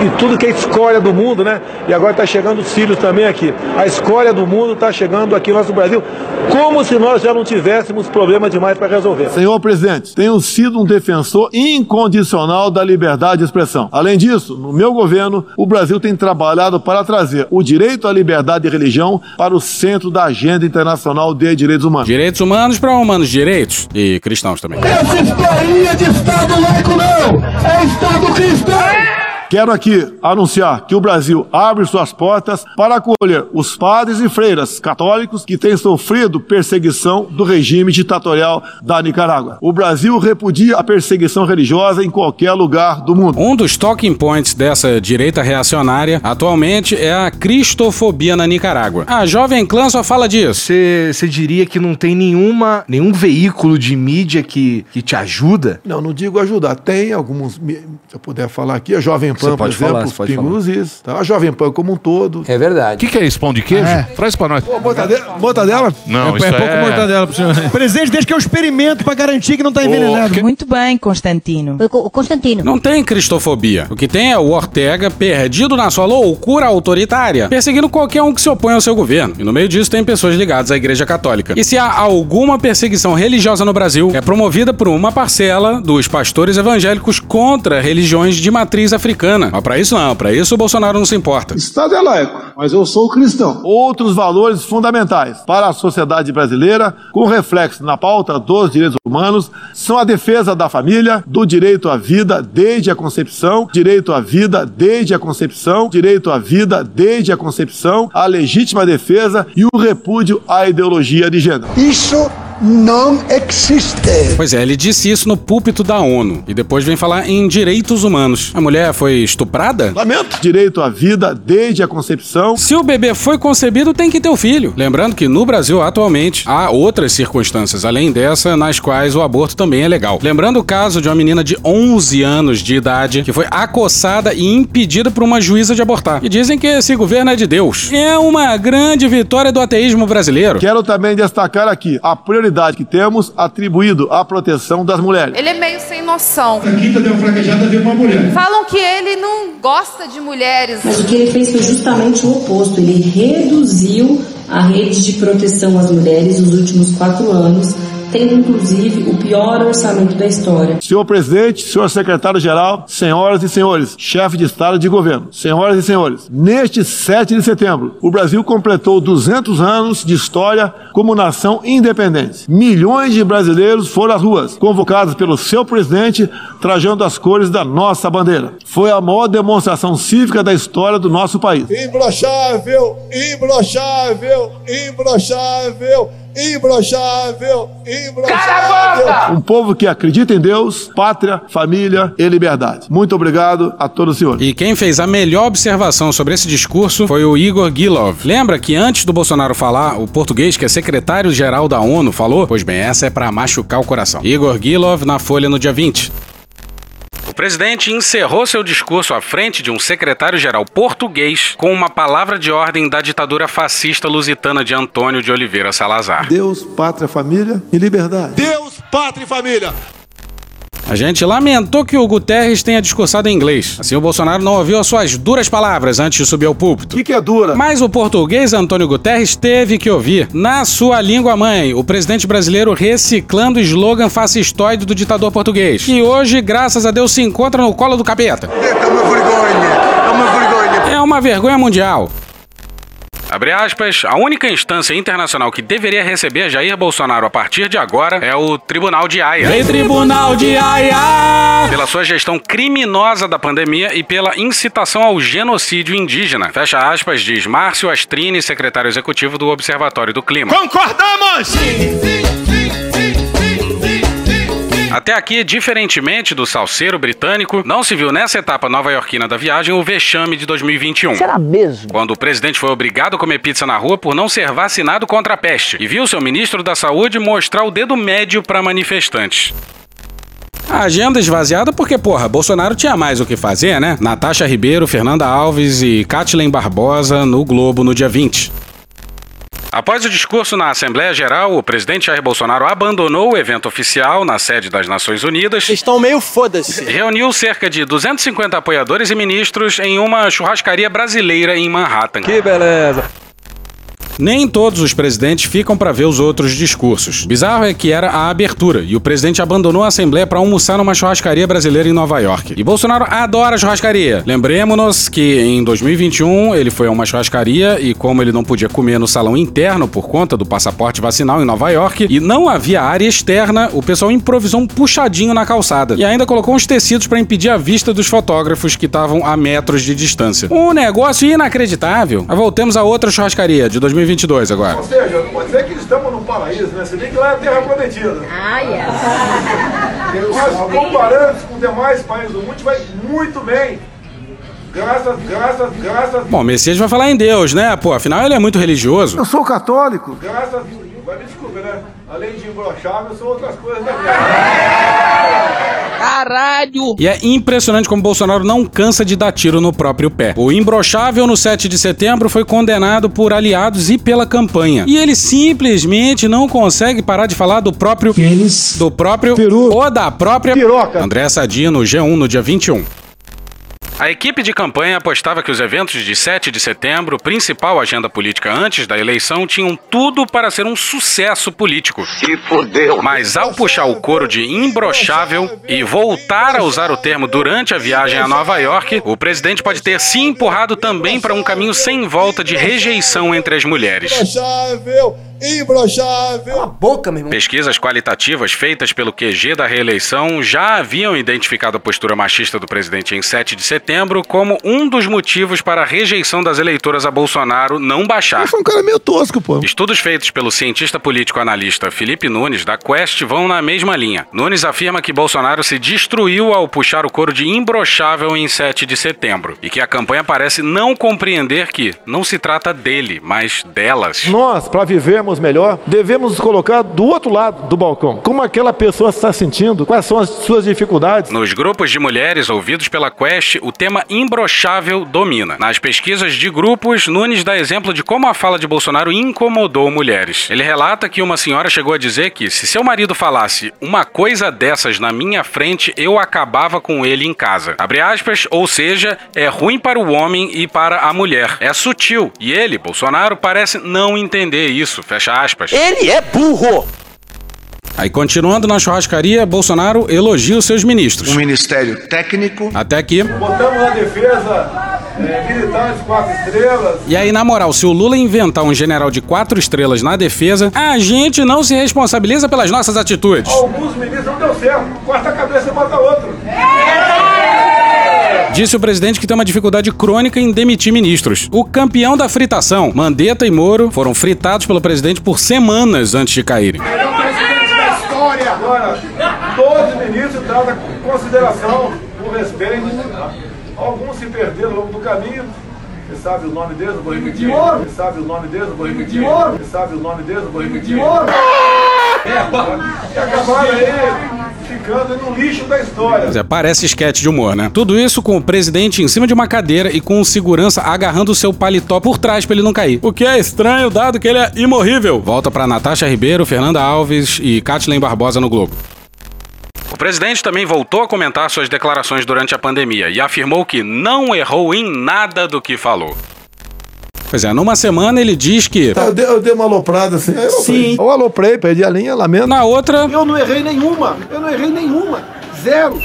e tudo que é escória do mundo, né? E agora está chegando os filhos também aqui. A escória do mundo está chegando aqui no nosso Brasil, como se nós já não tivéssemos problema demais para resolver.
Senhor presidente, tenho sido um defensor incondicional da liberdade de expressão. Além disso, no meu governo, o Brasil tem trabalhado para trazer o direito à liberdade de religião para o centro da agenda internacional de direitos humanos.
Direitos humanos para humanos direitos e cristãos também.
Essa historinha de Estado laico não! É Estado cristão!
Quero aqui anunciar que o Brasil abre suas portas para acolher os padres e freiras católicos que têm sofrido perseguição do regime ditatorial da Nicarágua. O Brasil repudia a perseguição religiosa em qualquer lugar do mundo.
Um dos talking points dessa direita reacionária atualmente é a cristofobia na Nicarágua. A Jovem Clã só fala disso.
Você diria que não tem nenhuma, nenhum veículo de mídia que, que te ajuda?
Não, não digo ajudar. Tem alguns, se eu puder falar aqui, a Jovem Pan, por exemplo, os Pingos Is, tá? a Jovem Pan como um todo.
É verdade.
O que, que é isso? Pão de queijo?
É.
Traz pra nós.
Pô, mortadela? mortadela?
Não,
é,
isso
é pouco
é...
mortadela pro senhor. Presidente, deixa que eu experimento pra garantir que não tá envenenado.
Muito bem, Constantino.
O Constantino.
Não tem cristofobia. O que tem é o Ortega perdido na sua loucura autoritária, perseguindo qualquer um que se opõe ao seu governo. E no meio disso tem pessoas ligadas à Igreja Católica. E se há alguma perseguição religiosa no Brasil, é promovida por uma parcela dos pastores evangélicos contra religiões de matriz africana. Mas pra isso não, pra isso o Bolsonaro não se importa.
Estado é laico, mas eu sou cristão.
Outros valores fundamentais para a sociedade brasileira, com reflexo na pauta dos direitos humanos, são a defesa da família, do direito à vida desde a concepção, direito à vida desde a concepção, direito à vida desde a concepção, a legítima defesa e o repúdio à ideologia de gênero.
Isso não existe.
Pois é, ele disse isso no púlpito da ONU e depois vem falar em direitos humanos. A mulher foi estuprada?
Lamento. Direito à vida desde a concepção.
Se o bebê foi concebido, tem que ter o filho. Lembrando que no Brasil atualmente há outras circunstâncias além dessa nas quais o aborto também é legal. Lembrando o caso de uma menina de 11 anos de idade que foi acossada e impedida por uma juíza de abortar. E dizem que esse governo é de Deus. É uma grande vitória do ateísmo brasileiro.
Quero também destacar aqui a prioridade que temos atribuído à proteção das mulheres.
Ele é meio sem noção.
A quinta deu fraquejada, veio uma mulher.
Falam que ele não gosta de mulheres.
Mas o que ele fez foi justamente o oposto. Ele reduziu a rede de proteção às mulheres nos últimos quatro anos, tendo inclusive o pior orçamento da história.
Senhor presidente, senhor secretário-geral, senhoras e senhores, chefe de Estado e de governo, senhoras e senhores, neste 7 de setembro, o Brasil completou 200 anos de história como nação independente. Milhões de brasileiros foram às ruas, convocados pelo seu presidente, trajando as cores da nossa bandeira. Foi a maior demonstração cívica da história do nosso país.
Imbrochável, imbrochável, imbrochável, imbrochável, imbrochável.
Um povo que acredita em Deus, pátria, família e liberdade. Muito obrigado a todos os senhores.
E quem fez a melhor observação sobre esse discurso foi o Igor Gilov. Lembra que antes do Bolsonaro falar, o português, que é secretário-geral da ONU, falou? Pois bem, essa é para machucar o coração. Igor Gilov na Folha no dia 20. O presidente encerrou seu discurso à frente de um secretário-geral português com uma palavra de ordem da ditadura fascista lusitana de Antônio de Oliveira Salazar.
Deus, pátria, família e liberdade.
Deus, pátria e família.
A gente lamentou que o Guterres tenha discursado em inglês. Assim, o Bolsonaro não ouviu as suas duras palavras antes de subir ao púlpito.
O que, que é dura?
Mas o português Antônio Guterres teve que ouvir, na sua língua mãe, o presidente brasileiro reciclando o slogan fascistoide do ditador português. Que hoje, graças a Deus, se encontra no colo do capeta.
É uma vergonha, é uma vergonha.
É uma vergonha mundial. Abre aspas, a única instância internacional que deveria receber Jair Bolsonaro a partir de agora é o Tribunal de Haia.
Ei, Tribunal de Haia!
Pela sua gestão criminosa da pandemia e pela incitação ao genocídio indígena. Fecha aspas, diz Márcio Astrini, secretário executivo do Observatório do Clima.
Concordamos! Sim, sim,
Até aqui, diferentemente do salseiro britânico, não se viu nessa etapa nova-iorquina da viagem o vexame de 2021.
Será mesmo?
Quando o presidente foi obrigado a comer pizza na rua por não ser vacinado contra a peste e viu seu ministro da Saúde mostrar o dedo médio para manifestantes. A agenda esvaziada porque, porra, Bolsonaro tinha mais o que fazer, né? Natasha Ribeiro, Fernanda Alves e Kathleen Barbosa no Globo no dia 20. Após o discurso na Assembleia Geral, o presidente Jair Bolsonaro abandonou o evento oficial na sede das Nações Unidas.
Estão meio foda-se.
Reuniu cerca de 250 apoiadores e ministros em uma churrascaria brasileira em Manhattan.
Que beleza.
Nem todos os presidentes ficam para ver os outros discursos. Bizarro é que era a abertura e o presidente abandonou a Assembleia para almoçar numa churrascaria brasileira em Nova York. E Bolsonaro adora churrascaria. Lembremos-nos que em 2021 ele foi a uma churrascaria e como ele não podia comer no salão interno por conta do passaporte vacinal em Nova York e não havia área externa, o pessoal improvisou um puxadinho na calçada e ainda colocou uns tecidos para impedir a vista dos fotógrafos que estavam a metros de distância. Um negócio inacreditável. Mas voltemos a outra churrascaria de 2021 2022 agora.
Ou seja, não pode dizer que estamos no paraíso, né? Se bem que lá é terra prometida.
Ah, yes.
Mas comparando com demais países do mundo, a vai muito bem. Graças, graças, graças.
Bom, o Messias vai falar em Deus, né? Pô, afinal ele é muito religioso.
Eu sou católico.
Graças, mas me desculpa, né? Além de imbrochável, são outras coisas da vida.
Caralho!
E é impressionante como Bolsonaro não cansa de dar tiro no próprio pé. O imbrochável no 7 de setembro foi condenado por aliados e pela campanha. E ele simplesmente não consegue parar de falar do próprio
Pênis.
do próprio
Peru.
ou da própria
Piroca.
André Sadino, G1 no dia 21. A equipe de campanha apostava que os eventos de 7 de setembro, principal agenda política antes da eleição, tinham tudo para ser um sucesso político.
Se fodeu.
Mas ao puxar o coro de imbrochável e voltar a usar o termo durante a viagem a Nova York, o presidente pode ter se empurrado também para um caminho sem volta de rejeição entre as mulheres.
Imbrochável. Imbrochável.
Boca, meu irmão.
Pesquisas qualitativas feitas pelo QG da reeleição já haviam identificado a postura machista do presidente em 7 de setembro como um dos motivos para a rejeição das eleitoras a Bolsonaro não baixar.
Eu sou um cara meio tosco, pô.
Estudos feitos pelo cientista político analista Felipe Nunes, da Quest, vão na mesma linha. Nunes afirma que Bolsonaro se destruiu ao puxar o coro de imbrochável em 7 de setembro e que a campanha parece não compreender que não se trata dele, mas delas.
Nós, para vivermos melhor, devemos nos colocar do outro lado do balcão. Como aquela pessoa está sentindo? Quais são as suas dificuldades?
Nos grupos de mulheres ouvidos pela Quest, o tema imbrochável domina. Nas pesquisas de grupos, Nunes dá exemplo de como a fala de Bolsonaro incomodou mulheres. Ele relata que uma senhora chegou a dizer que se seu marido falasse uma coisa dessas na minha frente, eu acabava com ele em casa. Abre aspas, ou seja, é ruim para o homem e para a mulher. É sutil. E ele, Bolsonaro, parece não entender isso. Fecha aspas.
Ele é burro!
Aí, continuando na churrascaria, Bolsonaro elogia os seus ministros.
Um ministério técnico.
Até aqui.
Botamos na defesa é, militantes quatro estrelas.
E aí, na moral, se o Lula inventar um general de quatro estrelas na defesa, a gente não se responsabiliza pelas nossas atitudes.
Alguns ministros não deu certo. Corta a cabeça e bota outro.
Disse o presidente que tem uma dificuldade crônica em demitir ministros. O campeão da fritação, Mandetta e Moro, foram fritados pelo presidente por semanas antes de caírem.
Melhor presidente da história. Agora, todos os ministros tratam com consideração, com respeito. tá? Alguns se perderam ao longo do caminho. Você sabe o nome deles? Eu vou repetir. Você sabe o nome deles? Eu vou repetir. Você sabe o nome deles? Eu vou repetir. É, e acabaram aí no lixo da história.
É, parece esquete de humor, né? Tudo isso com o presidente em cima de uma cadeira e com o segurança agarrando o seu paletó por trás pra ele não cair. O que é estranho, dado que ele é imorrível. Volta pra Natasha Ribeiro, Fernanda Alves e Kathleen Barbosa no Globo. O presidente também voltou a comentar suas declarações durante a pandemia e afirmou que não errou em nada do que falou. Pois é, numa semana ele diz que.
Eu dei, eu dei uma aloprada assim. Eu aloprei.
Sim.
Eu aloprei, perdi a linha, lamento.
Na outra,
Eu não errei nenhuma. Eu não errei nenhuma. Zero.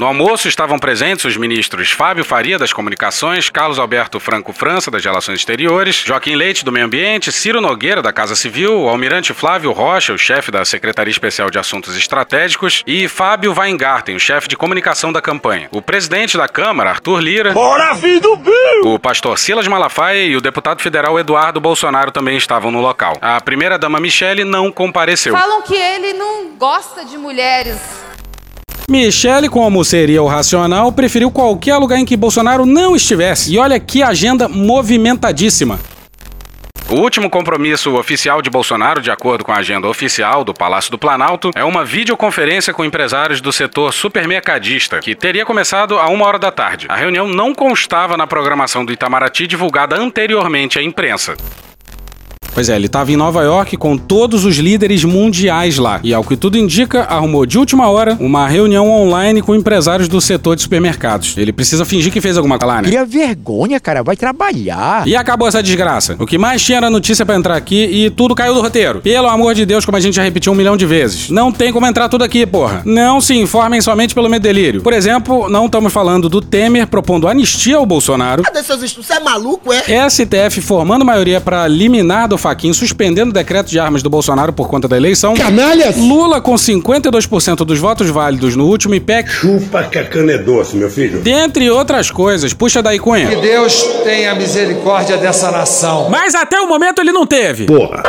No almoço estavam presentes os ministros Fábio Faria, das Comunicações, Carlos Alberto Franco França, das Relações Exteriores, Joaquim Leite, do Meio Ambiente, Ciro Nogueira, da Casa Civil, o almirante Flávio Rocha, o chefe da Secretaria Especial de Assuntos Estratégicos, e Fábio Weingarten, o chefe de comunicação da campanha. O presidente da Câmara, Arthur Lira,
Bora, filho do Bill!
o pastor Silas Malafaia e o deputado federal Eduardo Bolsonaro também estavam no local. A primeira-dama Michele não compareceu.
Falam que ele não gosta de mulheres.
Michele, como seria o racional, preferiu qualquer lugar em que Bolsonaro não estivesse. E olha que agenda movimentadíssima. O último compromisso oficial de Bolsonaro, de acordo com a agenda oficial do Palácio do Planalto, é uma videoconferência com empresários do setor supermercadista, que teria começado a uma hora da tarde. A reunião não constava na programação do Itamaraty divulgada anteriormente à imprensa. Pois é, ele estava em Nova York com todos os líderes mundiais lá. E ao que tudo indica, arrumou de última hora uma reunião online com empresários do setor de supermercados. Ele precisa fingir que fez alguma coisa lá, né?
Cria vergonha, cara. Vai trabalhar.
E acabou essa desgraça. O que mais tinha era notícia pra entrar aqui e tudo caiu do roteiro. Pelo amor de Deus, como a gente já repetiu um milhão de vezes. Não tem como entrar tudo aqui, porra. Não se informem somente pelo medo delírio. Por exemplo, não estamos falando do Temer propondo anistia ao Bolsonaro.
Cadê seus estudos? Você é maluco, é?
STF formando maioria para liminar do Faquin, suspendendo o decreto de armas do Bolsonaro por conta da eleição.
Canalhas!
Lula com 52% dos votos válidos no último IPEC.
Chupa que a cana é doce, meu filho.
Dentre outras coisas. Puxa daí, Cunha.
Que Deus tenha misericórdia dessa nação.
Mas até o momento ele não teve.
Porra.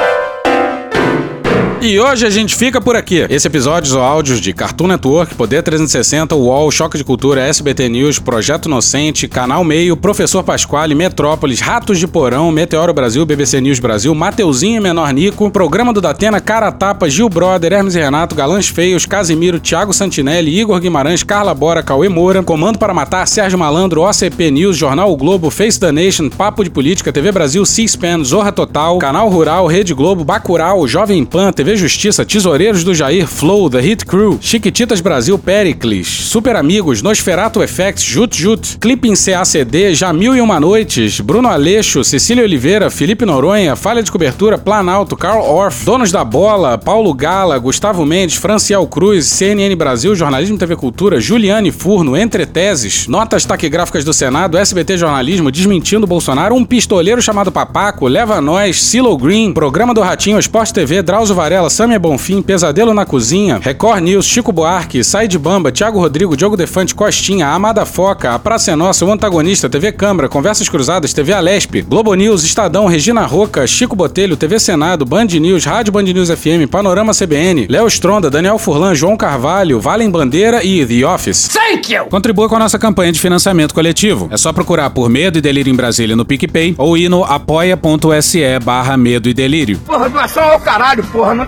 E hoje a gente fica por aqui. Esse episódio ou áudios de Cartoon Network, Poder 360, UOL, Choque de Cultura, SBT News, Projeto Inocente, Canal Meio, Professor Pasquale, Metrópolis, Ratos de Porão, Meteoro Brasil, BBC News Brasil, Mateuzinho e Menor Nico, Programa do Datena, Cara Tapa, Gil Brother, Hermes e Renato, Galãs Feios, Casimiro, Thiago Santinelli, Igor Guimarães, Carla Bora, Cauê Moura, Comando para Matar, Sérgio Malandro, OCP News, Jornal o Globo, Face the Nation, Papo de Política, TV Brasil, C-SPAN, Zorra Total, Canal Rural, Rede Globo, Bacurau, Jovem Pan, TV Justiça, Tesoureiros do Jair, Flow, The Hit Crew, Chiquititas Brasil, Pericles, Super Amigos, Nosferato Effects, Jut Jut, Clipping CACD, Jamil e Uma Noites, Bruno Aleixo, Cecília Oliveira, Felipe Noronha, Falha de Cobertura, Planalto, Carl Orff, Donos da Bola, Paulo Gala, Gustavo Mendes, Franciel Cruz, CNN Brasil, Jornalismo TV Cultura, Juliane Furno, Entre Teses, Notas Taquigráficas do Senado, SBT Jornalismo, Desmentindo Bolsonaro, Um Pistoleiro Chamado Papaco, Leva Nós, Silo Green, Programa do Ratinho, Esporte TV, Drauzio Varela, Samia Bonfim, Pesadelo na Cozinha, Record News, Chico Buarque, Sai de Bamba, Thiago Rodrigo, Diogo Defante, Costinha, Amada Foca, A Praça é Nossa, O Antagonista, TV Câmara, Conversas Cruzadas, TV Alesp, Globo News, Estadão, Regina Roca, Chico Botelho, TV Senado, Band News, Rádio Band News FM, Panorama CBN, Léo Stronda, Daniel Furlan, João Carvalho, Valem Bandeira e The Office.
Thank you!
Contribua com a nossa campanha de financiamento coletivo. É só procurar por Medo e Delírio em Brasília no PicPay ou ir no apoia.se barra Medo e Delírio.
Porra, doação ao caralho, porra. Não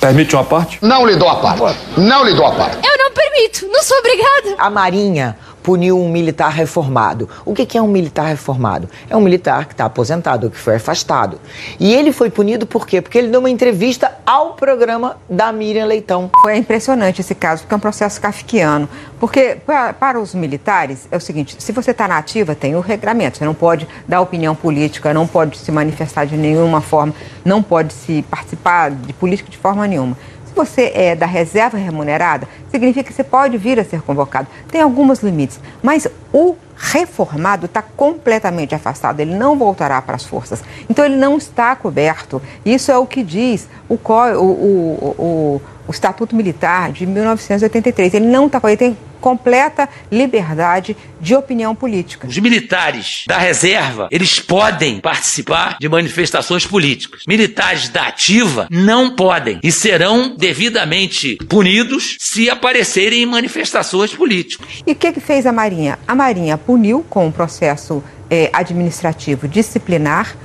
Permite uma parte?
Não lhe dou a parte. Não lhe dou a parte.
Eu não permito, não sou obrigada.
A Marinha puniu um militar reformado. O que é um militar reformado? É um militar que está aposentado, que foi afastado. E ele foi punido por quê? Porque ele deu uma entrevista ao programa da Miriam Leitão.
É impressionante esse caso, porque é um processo kafkiano. Porque para, para os militares é o seguinte: se você está na ativa, tem o regramento. Você não pode dar opinião política, não pode se manifestar de nenhuma forma, não pode se participar de política de forma nenhuma. Se você é da reserva remunerada, significa que você pode vir a ser convocado. Tem alguns limites, mas o reformado está completamente afastado, ele não voltará para as forças. Então ele não está coberto. Isso é o que diz o, o, o, o, Estatuto Militar de 1983. Ele não está ele tem completa liberdade de opinião política.
Os militares da reserva, eles podem participar de manifestações políticas. Militares da ativa não podem e serão devidamente punidos se aparecerem em manifestações políticas.
E o que, que fez a Marinha? A Marinha puniu com um processo eh, administrativo disciplinar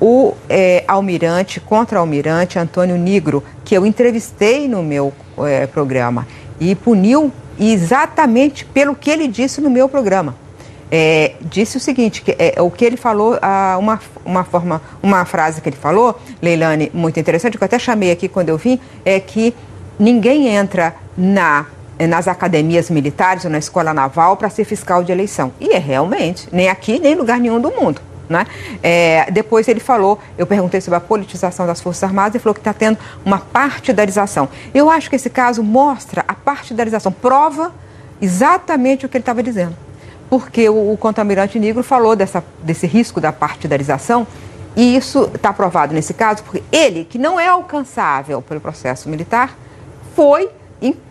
o eh, almirante, contra-almirante Antônio Nigro, que eu entrevistei no meu eh, programa, e puniu exatamente pelo que ele disse no meu programa. É, disse o seguinte, que é, o que ele falou, ah, uma, uma forma, uma frase que ele falou, Leilane, muito interessante, que eu até chamei aqui quando eu vim, é que ninguém entra na nas academias militares ou na escola naval para ser fiscal de eleição. E é realmente, nem aqui, nem em lugar nenhum do mundo. Né? É, depois ele falou, eu perguntei sobre a politização das Forças Armadas, ele falou que está tendo uma partidarização. Eu acho que esse caso mostra a partidarização, prova exatamente o que ele estava dizendo. Porque o, o contaminante negro falou dessa, desse risco da partidarização, e isso está provado nesse caso, porque ele, que não é alcançável pelo processo militar, foi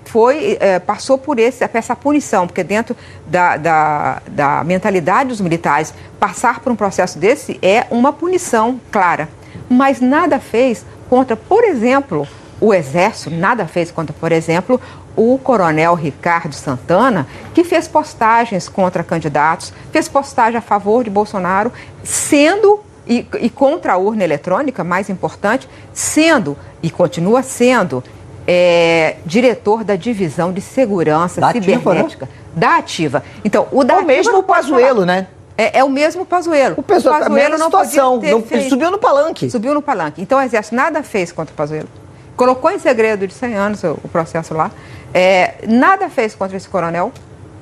foi, é, passou por esse, essa punição, porque dentro da, da, da, mentalidade dos militares, passar por um processo desse é uma punição clara. Mas nada fez contra, por exemplo, o Exército, nada fez contra, por exemplo, o coronel Ricardo Santana, que fez postagens contra candidatos, fez postagem a favor de Bolsonaro, sendo e, e contra a urna eletrônica, mais importante, sendo e continua sendo é, diretor da divisão de segurança
Da Ativa,
cibernética da Ativa. Então, o da
É o mesmo
não
Pazuello,
falar.
né?
É, é o mesmo Pazuello. O
pessoal tá mesma situação,
podia
não-
feito.
subiu no palanque.
Subiu no palanque. Então o Exército nada fez contra o Pazuello. Colocou em segredo de 100 anos o, o processo lá. É, nada fez contra esse coronel,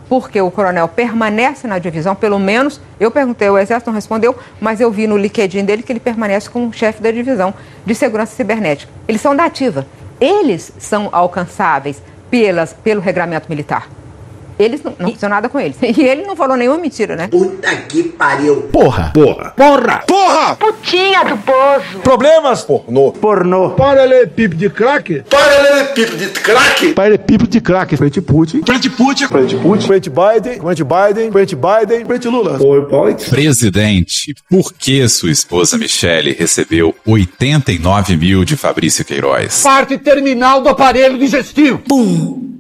porque o coronel permanece na divisão, pelo menos, eu perguntei, o Exército não respondeu, mas eu vi no LinkedIn dele que ele permanece como chefe da divisão de segurança cibernética. Eles são da ativa. Eles são alcançáveis pelas, pelo regramento militar. Eles não, não fizeram nada com eles. E ele não falou nenhuma mentira, né?
Puta que pariu.
Porra. Porra.
Porra.
Porra.
Putinha do poço.
Problemas? Pornô. Pornô. Paralelepípedo de crack? Paralelepípedo de crack? Paralelepípedo de crack. Frente Putin. Frente Putin. Frente Putin. Frente Biden. Frente Biden. Frente Biden. Frente Lula. Oi, pai.
Presidente, por que sua esposa Michele recebeu 89 mil de Fabrício Queiroz?
Parte terminal do aparelho digestivo.
Pum.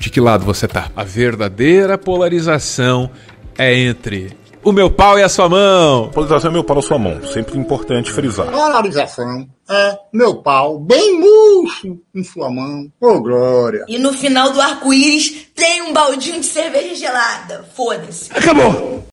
De que lado você tá? A verdadeira polarização é entre o meu pau e a sua mão.
Polarização é meu pau na sua mão. Sempre importante frisar.
Polarização é meu pau bem murcho em sua mão. Ô, glória.
E no final do arco-íris tem um baldinho de cerveja gelada. Foda-se.
Acabou!